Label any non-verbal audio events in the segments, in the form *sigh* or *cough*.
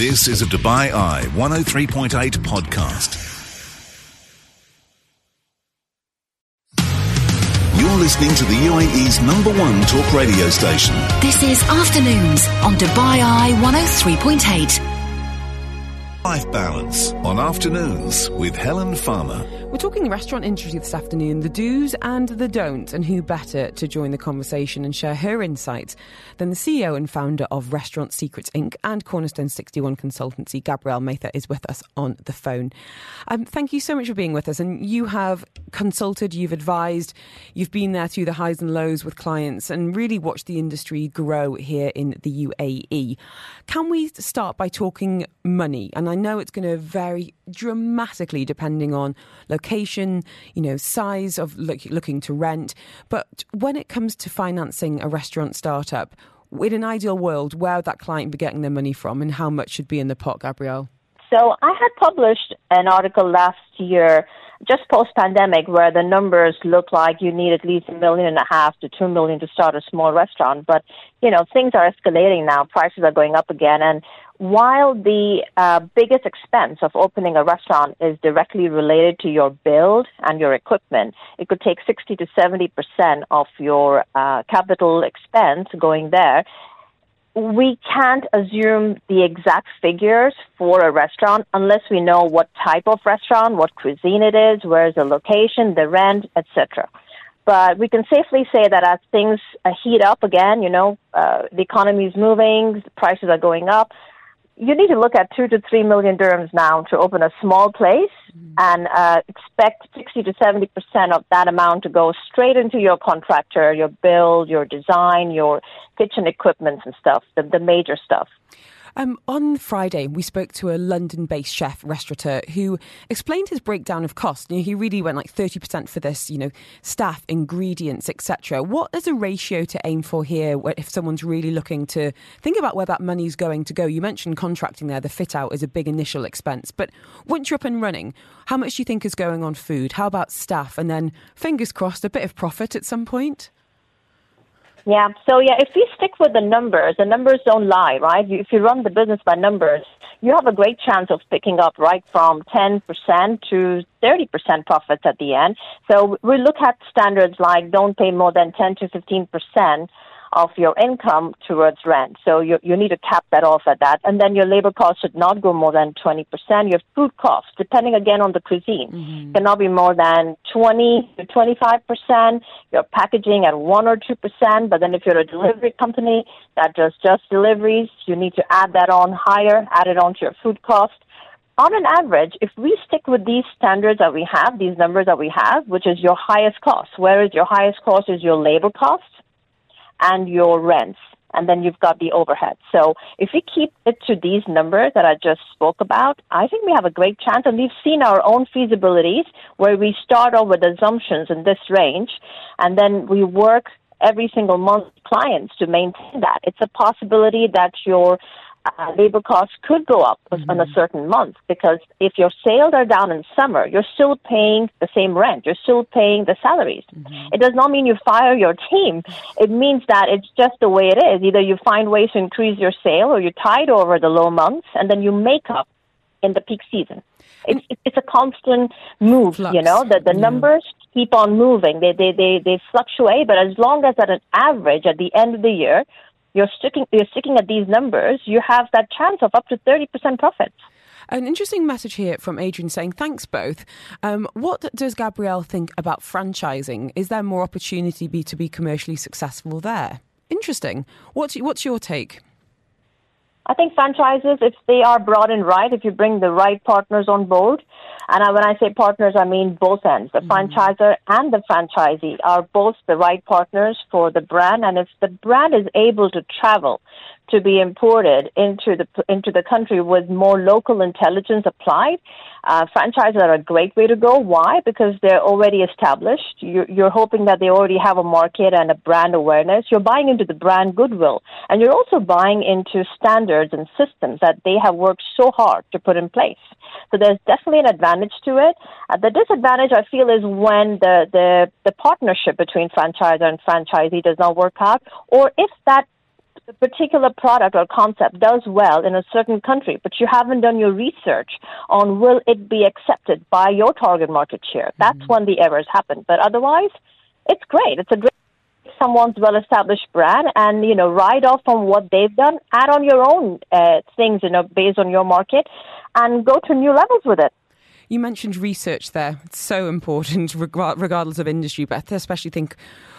This is a Dubai Eye 103.8 podcast. You're listening to the UAE's number one talk radio station. This is Afternoons on Dubai Eye 103.8. Life Balance on Afternoons with Helen Farmer. We're talking restaurant industry this afternoon, the do's and the don'ts, and who better to join the conversation and share her insights than the CEO and founder of Restaurant Secrets Inc. and Cornerstone 61 Consultancy, Gabrielle Mather, is with us on the phone. Um, thank you so much for being with us. And you have consulted, you've advised, you've been there through the highs and lows with clients and really watched the industry grow here in the UAE. Can we start by talking money? And I know it's going to vary dramatically depending on location, you know, size of look, looking to rent. But when it comes to financing a restaurant startup, in an ideal world, where would that client be getting their money from and how much should be in the pot, Gabrielle? So I had published an article last year, just post pandemic, where the numbers look like you need at least a million and a half to two million to start a small restaurant. But you know things are escalating now; prices are going up again, and while the uh, biggest expense of opening a restaurant is directly related to your build and your equipment, it could take 60 to 70 percent of your uh, capital expense going there. We can't assume the exact figures for a restaurant unless we know what type of restaurant, what cuisine it is, where's the location, the rent, etc. But we can safely say that as things uh, heat up again, you know, uh, the economy is moving, prices are going up, you need to look at two to three million dirhams now to open a small place mm. and uh, expect 60 to 70 percent of that amount to go straight into your contractor, your build, your design, your kitchen equipment and stuff, the, the major stuff. Um, on Friday, we spoke to a London based chef restaurateur who explained his breakdown of cost. You know, he really went like 30% for this, you know, staff, ingredients, etc. What is a ratio to aim for here if someone's really looking to think about where that money's going to go? You mentioned contracting there, the fit out is a big initial expense. But once you're up and running, how much do you think is going on food? How about staff? And then, fingers crossed, a bit of profit at some point? Yeah. So yeah, if you stick with the numbers, the numbers don't lie, right? If you run the business by numbers, you have a great chance of picking up right from 10% to 30% profits at the end. So we look at standards like don't pay more than 10 to 15% of your income towards rent. So you, you need to cap that off at that. And then your labor cost should not go more than 20%. Your food costs, depending again on the cuisine, mm-hmm. cannot be more than 20 to 25%. Your packaging at 1 or 2%. But then if you're a delivery company that does just deliveries, you need to add that on higher, add it on to your food cost on an average, if we stick with these standards that we have, these numbers that we have, which is your highest cost, whereas your highest cost is your labor cost, and your rents. And then you've got the overhead. So if we keep it to these numbers that I just spoke about, I think we have a great chance. And we've seen our own feasibilities where we start off with assumptions in this range and then we work every single month clients to maintain that. It's a possibility that your uh, labor costs could go up mm-hmm. on a certain month because if your sales are down in summer, you're still paying the same rent. You're still paying the salaries. Mm-hmm. It does not mean you fire your team. It means that it's just the way it is. Either you find ways to increase your sale or you tide over the low months and then you make up in the peak season. It's, it's a constant move, Flux. you know, the, the yeah. numbers keep on moving. They, they, they, they fluctuate, but as long as at an average at the end of the year, you're sticking you're sticking at these numbers, you have that chance of up to thirty percent profits. An interesting message here from Adrian saying, Thanks both. Um, what does Gabrielle think about franchising? Is there more opportunity be, to be commercially successful there? Interesting. What's, what's your take? I think franchises, if they are brought in right, if you bring the right partners on board, and when I say partners, I mean both ends. The mm-hmm. franchisor and the franchisee are both the right partners for the brand. And if the brand is able to travel to be imported into the into the country with more local intelligence applied. Uh, franchises are a great way to go. Why? Because they're already established. You're, you're hoping that they already have a market and a brand awareness. You're buying into the brand goodwill, and you're also buying into standards and systems that they have worked so hard to put in place. So there's definitely an advantage to it. Uh, the disadvantage I feel is when the, the, the partnership between franchisor and franchisee does not work out, or if that particular product or concept does well in a certain country, but you haven't done your research on will it be accepted by your target market share. That's mm-hmm. when the errors happen. But otherwise, it's great. It's a great someone's well-established brand and you know ride off on what they've done add on your own uh, things you know based on your market and go to new levels with it you mentioned research there. It's so important, *laughs* regardless of industry, but I especially think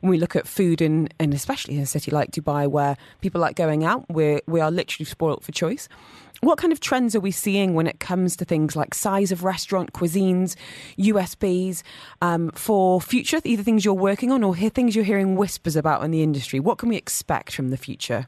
when we look at food in, and especially in a city like Dubai, where people like going out, we're, we are literally spoilt for choice. What kind of trends are we seeing when it comes to things like size of restaurant, cuisines, USPs um, for future? Either things you're working on or things you're hearing whispers about in the industry. What can we expect from the future?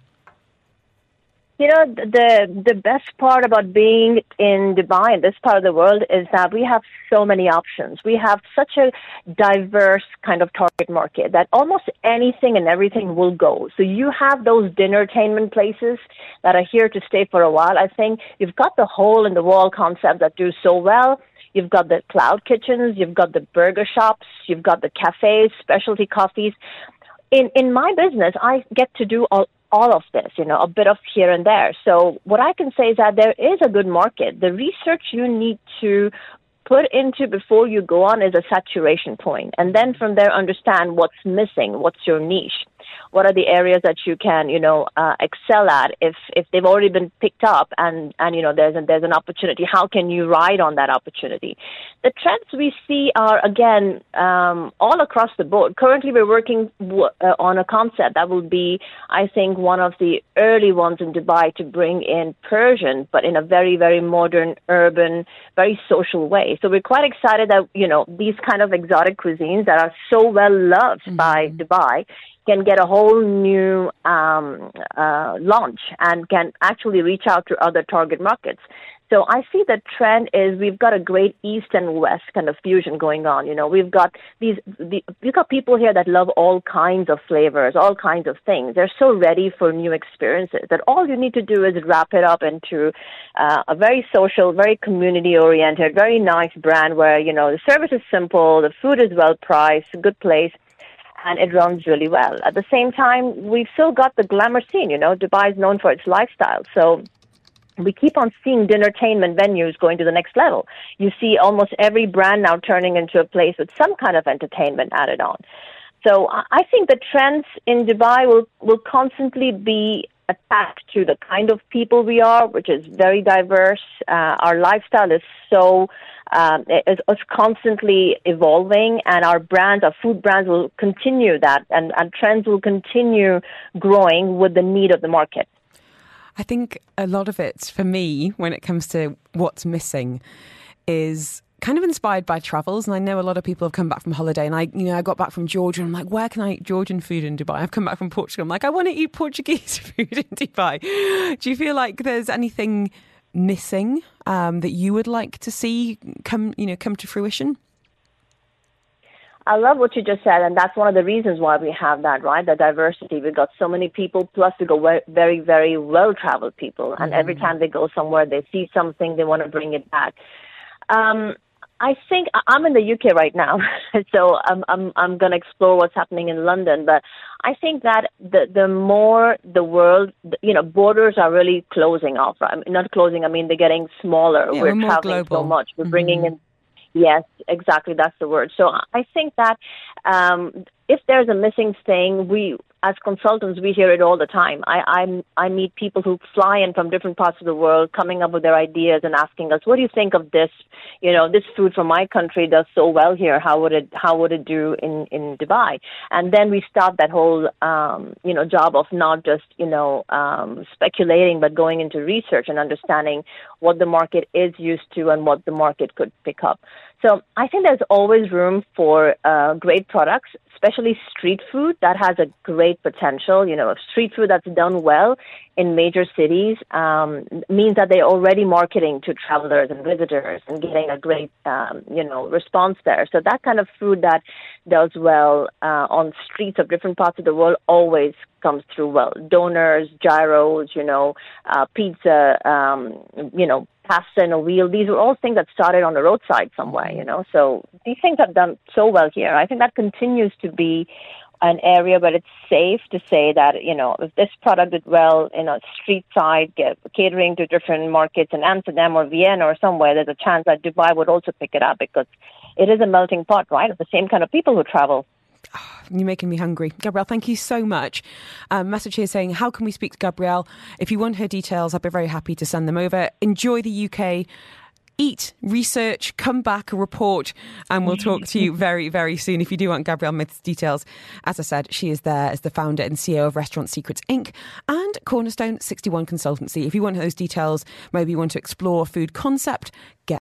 You know, the the best part about being in Dubai, in this part of the world, is that we have so many options. We have such a diverse kind of target market that almost anything and everything will go. So you have those dinnertainment places that are here to stay for a while. I think you've got the hole in the wall concept that do so well. You've got the cloud kitchens, you've got the burger shops, you've got the cafes, specialty coffees in in my business, I get to do all all of this, you know, a bit of here and there. So what I can say is that there is a good market. The research you need to put into before you go on is a saturation point, and then from there understand what's missing, what's your niche what are the areas that you can you know uh, excel at if if they've already been picked up and and you know there's a, there's an opportunity? How can you ride on that opportunity? The trends we see are again um, all across the board. Currently we're working w- uh, on a concept that will be i think one of the early ones in dubai to bring in persian but in a very very modern urban very social way. So we're quite excited that you know these kind of exotic cuisines that are so well loved mm-hmm. by dubai can get a whole new um, uh, launch and can actually reach out to other target markets. So I see the trend is we've got a great east and west kind of fusion going on. You know, we've got these, the, we've got people here that love all kinds of flavors, all kinds of things. They're so ready for new experiences that all you need to do is wrap it up into uh, a very social, very community oriented, very nice brand where, you know, the service is simple, the food is well priced, good place and it runs really well. At the same time, we've still got the glamour scene. You know, Dubai is known for its lifestyle, so we keep on seeing entertainment venues going to the next level. You see almost every brand now turning into a place with some kind of entertainment added on. So I think the trends in Dubai will, will constantly be attached to the kind of people we are, which is very diverse. Uh, our lifestyle is so um, is, is, constantly evolving, and our brands, our food brands, will continue that, and, and trends will continue growing with the need of the market. I think a lot of it for me, when it comes to what's missing, is kind of inspired by travels and I know a lot of people have come back from holiday and I you know I got back from Georgia and I'm like where can I eat Georgian food in Dubai? I've come back from Portugal. I'm like I want to eat Portuguese *laughs* food in Dubai. Do you feel like there's anything missing um, that you would like to see come, you know, come to fruition? I love what you just said, and that's one of the reasons why we have that, right? The diversity. We've got so many people, plus we got very, very well traveled people, and mm-hmm. every time they go somewhere, they see something, they want to bring it back. Um, I think I'm in the UK right now, *laughs* so I'm I'm I'm going to explore what's happening in London. But I think that the the more the world, you know, borders are really closing off. I mean, not closing. I mean, they're getting smaller. Yeah, we're, we're traveling so much. We're mm-hmm. bringing in. Yes, exactly. That's the word. So I think that um, if there's a missing thing, we as consultants, we hear it all the time. I, I'm I meet people who fly in from different parts of the world, coming up with their ideas and asking us, "What do you think of this? You know, this food from my country does so well here. How would it How would it do in in Dubai?" And then we start that whole um, you know job of not just you know um, speculating, but going into research and understanding what the market is used to and what the market could pick up. So I think there's always room for uh, great products, especially street food that has a great potential. You know, street food that's done well in major cities um, means that they're already marketing to travelers and visitors and getting a great, um, you know, response there. So that kind of food that does well uh, on streets of different parts of the world always comes through well. Doners, gyros, you know, uh, pizza, um, you know, pasta in a wheel. These are all things that started on the roadside somewhere, you know. So these things have done so well here. I think that continues to be an area where it's safe to say that, you know, if this product did well in a street side, catering to different markets in Amsterdam or Vienna or somewhere, there's a chance that Dubai would also pick it up because it is a melting pot, right, of the same kind of people who travel. *sighs* You're making me hungry. Gabrielle, thank you so much. Um, message here saying, How can we speak to Gabrielle? If you want her details, I'd be very happy to send them over. Enjoy the UK eat, research, come back, report, and we'll talk to you *laughs* very, very soon. If you do want Gabrielle Myth's details, as I said, she is there as the founder and CEO of Restaurant Secrets Inc. and Cornerstone 61 Consultancy. If you want those details, maybe you want to explore food concept, get